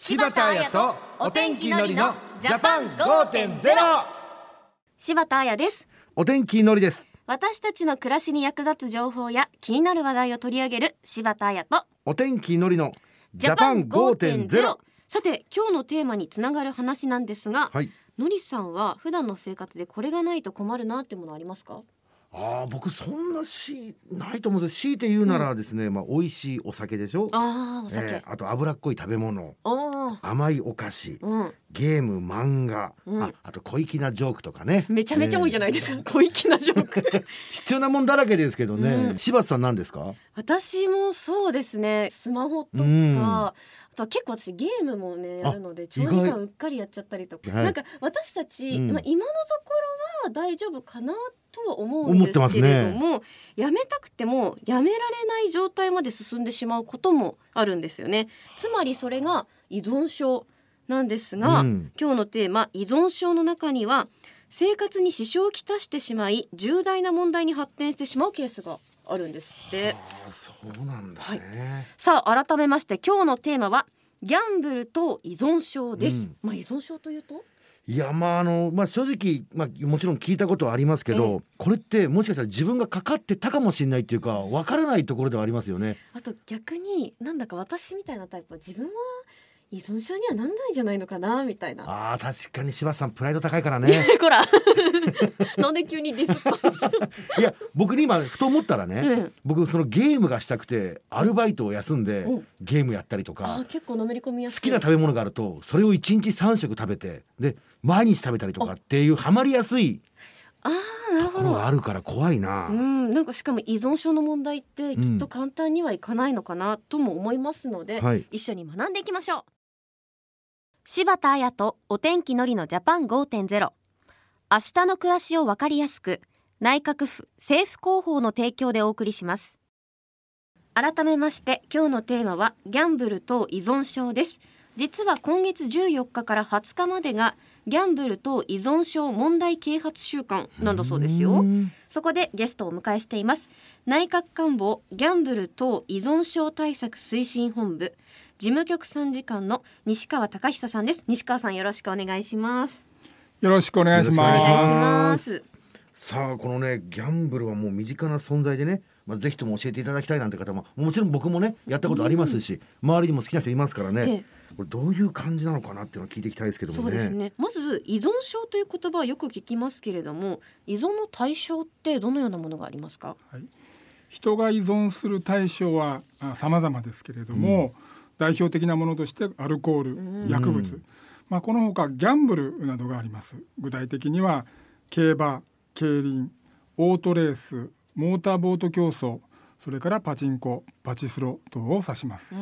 柴田彩とお天気のりのジャパン5.0柴田彩です。お天気のりです。私たちの暮らしに役立つ情報や気になる話題を取り上げる柴田彩とお天気のりのジャパン5.0さて今日のテーマにつながる話なんですが、はい。のりさんは普段の生活でこれがないと困るなってものありますか？ああ僕そんなしないと思うんです。強いて言うならですね、まあ美味しいお酒でしょ。あーお酒、えーあと脂っこい食べ物。甘いお菓子。うん。ゲーム漫画、うん。ああと小粋なジョークとかね。めちゃめちゃ多いじゃないですか、小粋なジョーク。必要なもんだらけですけどね、うん。柴田さん何ですか？私もそうですね。スマホとか、うん。あとは結構私ゲームもねやるので長意外。時間うっかりやっちゃったりとか、はい。なんか私たち、うん。まあ、今のところは大丈夫かなとは思うんですけれども、やめたくてもやめられない状態まで進んでしまうこともあるんですよね。つまりそれが依存症なんですが、うん。今日のテーマ依存症の中には生活に支障をきたしてしまい重大な問題に発展してしまうケースがあるんですって。ああそうなんだね、さあ改めまして今日のテーマはギャンブルと依存症です、うん。まあ依存症というと？いやまああのまあ正直まあもちろん聞いたことはありますけど、これってもしかしたら自分がかかってたかもしれないっていうかわからないところではありますよね。あと逆になんだか私みたいなタイプは自分は依存症にはなんないんじゃないのかなみたいな。ああ確かに柴田さんプライド高いからね。こら。なんで急にディスったんですか、いや僕に今ふと思ったらね、うん。僕そのゲームがしたくてアルバイトを休んでうん。ゲームやったりとあかー結構のめり込みやすい。好きな食べ物があるとそれを1日3食食べてで毎日食べたりとかっていうハマりやすいあーなるほど。ところがあるから怖いな。うん、なんかしかも依存症の問題ってきっと簡単にはいかないのかなとも思いますので、はい。一緒に学んでいきましょう柴田彩とお天気のりのジャパン5.0明日の暮らしをわかりやすく内閣府政府広報の提供でお送りします。改めまして今日のテーマはギャンブルと依存症です。実は今月14日から20日までがギャンブルと依存症問題啓発週間なんだそうですよ。うん。そこでゲストをお迎えしています。内閣官房ギャンブル等依存症対策推進本部事務局参事官の西川隆久さんです。西川さんよろしくお願いします。よろしくお願いしよろお願いしまます。さあこのねギャンブルはもう身近な存在でね、まあ、ぜひとも教えていただきたいなんて方ももちろん僕もねやったことありますし、周りにも好きな人いますからね、えこれどういう感じなのかなっていうのを聞いていきたいですけどもね。そうですね。まず依存症という言葉はよく聞きますけれども依存の対象ってどのようなものがありますか？す。人が依存する対象はあ様々ですけれども、代表的なものとしてアルコール、うん。薬物、うん。まあこのほかギャンブルなどがあります。具体的には競馬、競輪、オートレース、モーターボート競争、それからパチンコ、パチスロ等を指します。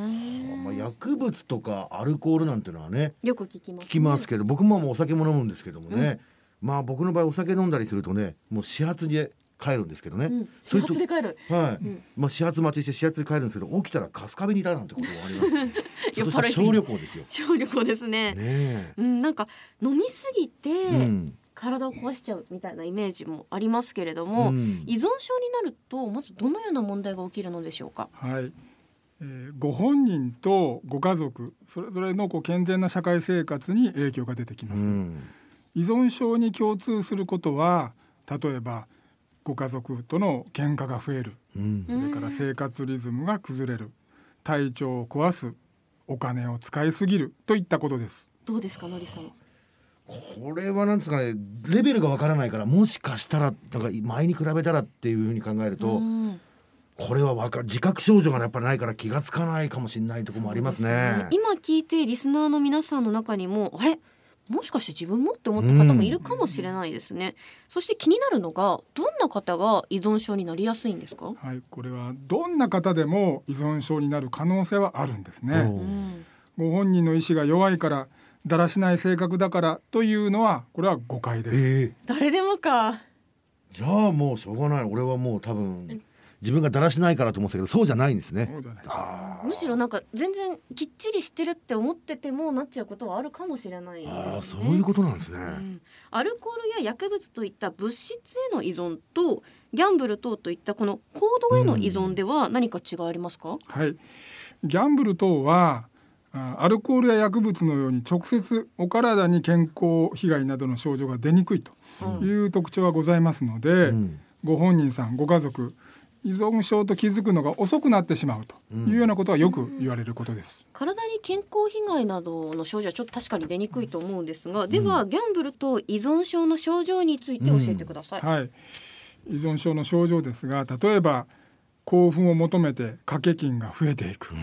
まあ、薬物とかアルコールなんていうのはねよく聞きます、聞きますけど僕ももうお酒も飲むんですけどもね、まあ僕の場合お酒飲んだりするとねもう始発で帰るんですけどね、うん、始発で帰る。はい、うん。まあ始発待ちして始発で帰るんですけど起きたら春日部にいたなんてことがあります。ちょっとした小旅行ですよ。小旅行ですね。ねえ、うん、なんか飲みすぎて、うん。体を壊しちゃうみたいなイメージもありますけれども、うん。依存症になるとまずどのような問題が起きるのでしょうか？はい、えーご本人とご家族それぞれのこう健全な社会生活に影響が出てきます。うん依存症に共通することは例えばご家族との喧嘩が増える。うん。それから生活リズムが崩れる。体調を壊すお金を使いすぎる。といったことです。どうですかのりさん。これはなんですかねレベルがわからないからもしかしたらなんか前に比べたらっていうふうに考えると、うん。これはわか自覚症状がやっぱりないから気がつかないかもしれないところもありますね。です。今聞いてリスナーの皆さんの中にもあれ？もしかして自分もって思った方もいるかもしれないですね。そして気になるのがどんな方が依存症になりやすいんですか？はい、これはどんな方でも依存症になる可能性はあるんですおね。ううんご本人の意志が弱いからだらしない性格だからというのはこれは誤解です。ええ誰でもか。じゃあもうしょうがない俺はもう多分自分がだらしないからと思ってたけどそうじゃないんですね。むしろなんか全然きっちりしてるって思っててもなっちゃうことはあるかもしれないね。あーそういうことなんですね。うんアルコールや薬物といった物質への依存とギャンブル等といったこの行動への依存では何か違いありますか、はい、ギャンブル等はあアルコールや薬物のように直接お体に健康被害などの症状が出にくいという特徴はございますので、うんご本人さんご家族依存症と気づくのが遅くなってしまうというようなことはよく言われることです。体に健康被害などの症状はちょっと確かに出にくいと思うんですが、ではギャンブルと依存症の症状について教えてください。はい、依存症の症状ですが例えば興奮を求めて掛け金が増えていく。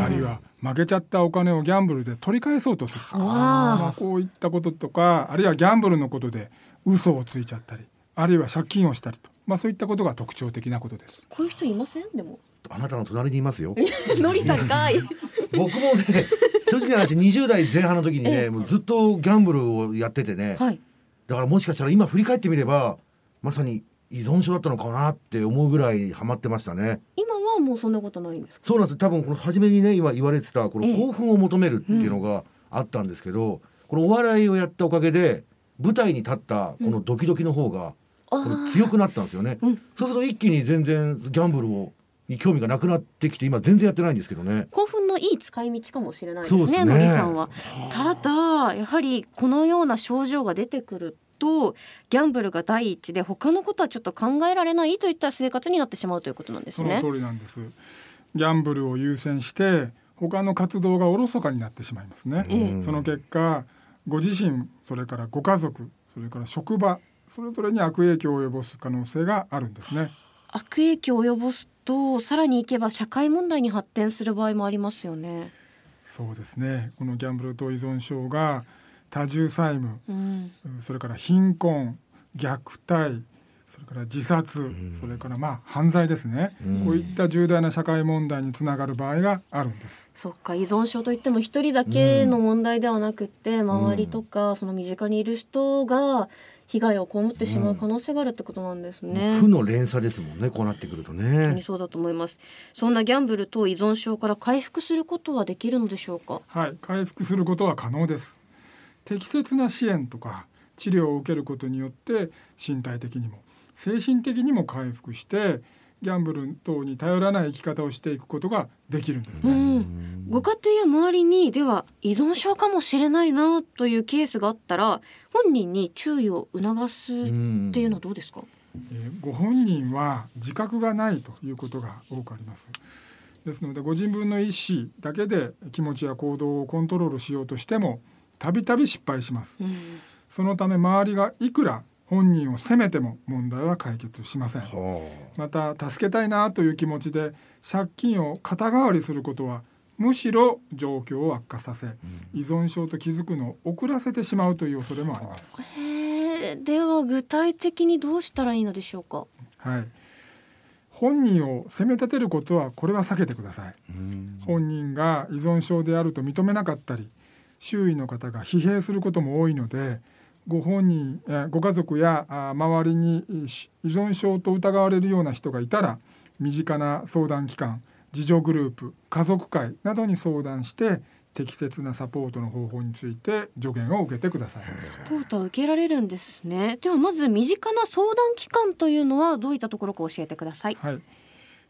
あるいは負けちゃったお金をギャンブルで取り返そうとする。まあ、こういったこととかあるいはギャンブルのことで嘘をついちゃったりあるいは借金をしたりと、まあ、そういったことが特徴的なことです。こういう人いません？でも。あなたの隣にいますよのりさんかい。僕もね正直な話20代前半の時にねもうずっとギャンブルをやっててねはい。だからもしかしたら今振り返ってみればまさに依存症だったのかなって思うぐらいハマってましたね今はもうそんなことないんですか？そうなんです多分この初めにね今言われてたこのええ興奮を求めるっていうのがあったんですけど、このお笑いをやったおかげで舞台に立ったこのドキドキの方がこあれ強くなったんですよね、うんそうすると一気に全然ギャンブルをに興味がなくなってきて今全然やってないんですけどね興奮のいい使い道かもしれないですね。そうですねのりさんは。ただやはりこのような症状が出てくるとギャンブルが第一で他のことはちょっと考えられないといった生活になってしまうということなんですね。その通りなんです。ギャンブルを優先して他の活動がおろそかになってしまいますね。ええその結果ご自身それからご家族それから職場それぞれに悪影響を及ぼす可能性があるんですね。悪影響を及ぼすとさらにいけば社会問題に発展する場合もありますよね。そうですね。このギャンブルと依存症が多重債務、うん。それから貧困、虐待、それから自殺、んそれからまあ犯罪ですね、うんこういった重大な社会問題につながる場合があるんです。そっか依存症といっても一人だけの問題ではなくって、周りとかその身近にいる人が被害を被ってしまう可能性があるってことなんですね。負の連鎖ですもんねこうなってくると本当にねそうだと思います。そんなギャンブルと依存症から回復することはできるのでしょうか？はい、回復することは可能です。適切な支援とか治療を受けることによって身体的にも精神的にも回復してギャンブル等に頼らない生き方をしていくことができるんですうね。ん。ご家庭や周りにでは依存症かもしれないなというケースがあったら本人に注意を促すっんていうのはどうですか？えーご本人は自覚がないということが多くあります。ですのでご自分の意思だけで気持ちや行動をコントロールしようとしてもたびたび失敗します。うん。そのため周りがいくら本人を責めても問題は解決しません。はまた助けたいなという気持ちで借金を肩代わりすることはむしろ状況を悪化させ依存症と気づくのを遅らせてしまうという恐れもあります。では具体的にどうしたらいいのでしょうか？はい。本人を責め立てることはこれは避けてください。あうん本人が依存症であると認めなかったり周囲の方が疲弊することも多いのでご本人えーご家族やあ周りに依存症と疑われるような人がいたら身近な相談機関自助グループ家族会などに相談して適切なサポートの方法について助言を受けてください。サポートを受けられるんですね。ではまず身近な相談機関というのはどういったところか教えてください。はい、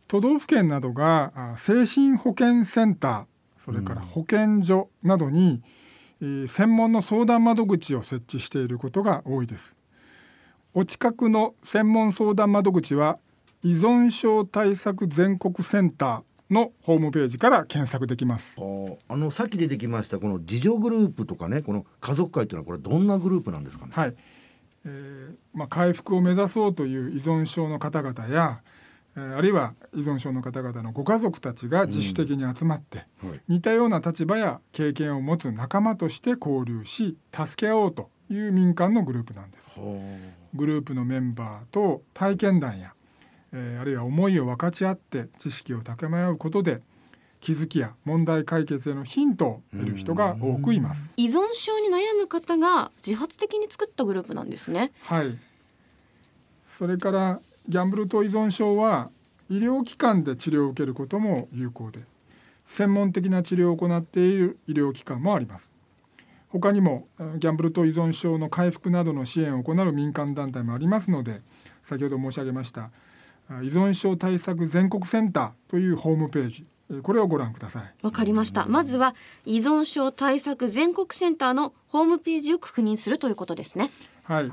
都道府県などがあ精神保健センターそれから保健所などに、えー専門の相談窓口を設置していることが多いです。お近くの専門相談窓口は依存症対策全国センターのホームページから検索できます。あのさっき出てきましたこの自助グループとかねこの家族会っていうのはこれどんなグループなんですかね？はい、えーまあ、回復を目指そうという依存症の方々や、えーあるいは依存症の方々のご家族たちが自主的に集まって、はい似たような立場や経験を持つ仲間として交流し助け合おうという民間のグループなんです。はグループのメンバーと体験談や、えーあるいは思いを分かち合って知識を高め合うことで気づきや問題解決へのヒントを得る人が多くいます。依存症に悩む方が自発的に作ったグループなんですね。はい。それからギャンブルと依存症は医療機関で治療を受けることも有効で専門的な治療を行っている医療機関もあります。他にもえーギャンブルと依存症の回復などの支援を行う民間団体もありますので先ほど申し上げましたあ依存症対策全国センターというホームページえーこれをご覧ください。わかりました。まずは依存症対策全国センターのホームページを確認するということですね。はい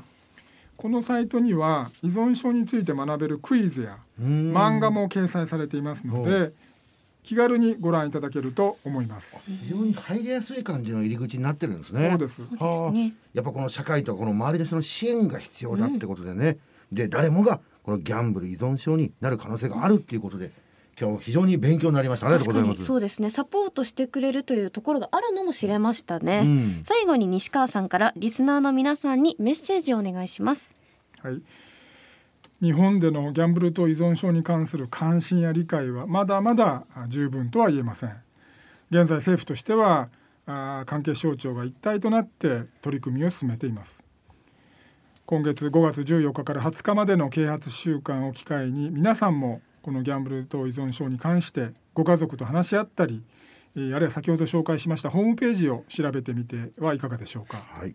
このサイトには依存症について学べるクイズや漫漫画も掲載されていますので気軽にご覧いただけると思います。非常に入りやすい感じの入り口になってるんですね。そうです。はあ。ね。やっぱこの社会とこの周りの人の支援が必要だってことでね、で誰もがこのギャンブル依存症になる可能性があるっていうことで今日非常に勉強になりました。ありがとうございます。にそうですね。サポートしてくれるというところがあるのも知れましたね、うん。最後に西川さんからリスナーの皆さんにメッセージをお願いします。はい。日本でのギャンブルと依存症に関する関心や理解はまだまだあ十分とは言えません。現在政府としてはあ関係省庁が一体となって取り組みを進めています。今月5月14日から20日までの啓発週間を機会に皆さんもこのギャンブルと依存症に関してご家族と話し合ったりえーあるいは先ほど紹介しましたホームページを調べてみてはいかがでしょうか。はい。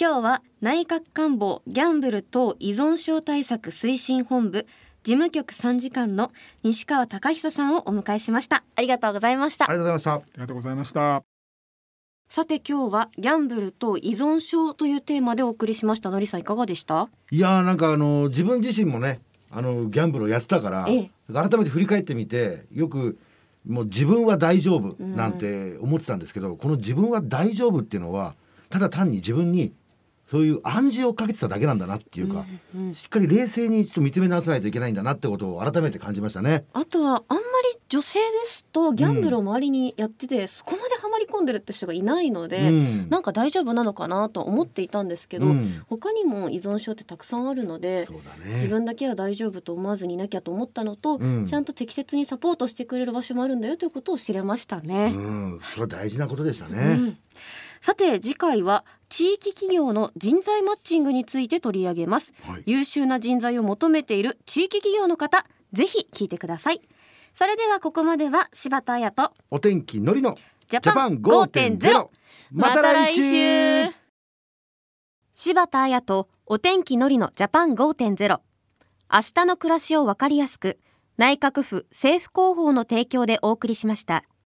今日は内閣官房ギャンブル等依存症対策推進本部事務局参事官の西川貴久さんをお迎えしました。ありがとうございました。ありがとうございました。ありがとうございました。さて今日はギャンブルと依存症というテーマでお送りしました。のりさんいかがでした？いやーなんかあの自分自身もねあのギャンブルをやってたから、ええ。改めて振り返ってみてよくもう自分は大丈夫なんて思ってたんですけど、この自分は大丈夫っていうのはただ単に自分にそういう暗示をかけてただけなんだなっていうか、うんうんしっかり冷静にちょっと見つめ直さないといけないんだなってことを改めて感じましたね。あとはあんまり女性ですとギャンブルを周りにやってて、そこまでハマり込んでるって人がいないので、うん。なんか大丈夫なのかなと思っていたんですけど、うん。他にも依存症ってたくさんあるのでね。自分だけは大丈夫と思わずにいなきゃと思ったのと、うん。ちゃんと適切にサポートしてくれる場所もあるんだよということを知れましたね。うん、それは大事なことでしたうね。ん。さて次回は地域企業の人材マッチングについて取り上げます、はい。優秀な人材を求めている地域企業の方ぜひ聞いてください。それではここまでは柴田彩とお天気のりのジャパン5.0また来週。柴田彩とお天気のりのジャパン5.0明日の暮らしをわかりやすく内閣府政府広報の提供でお送りしました。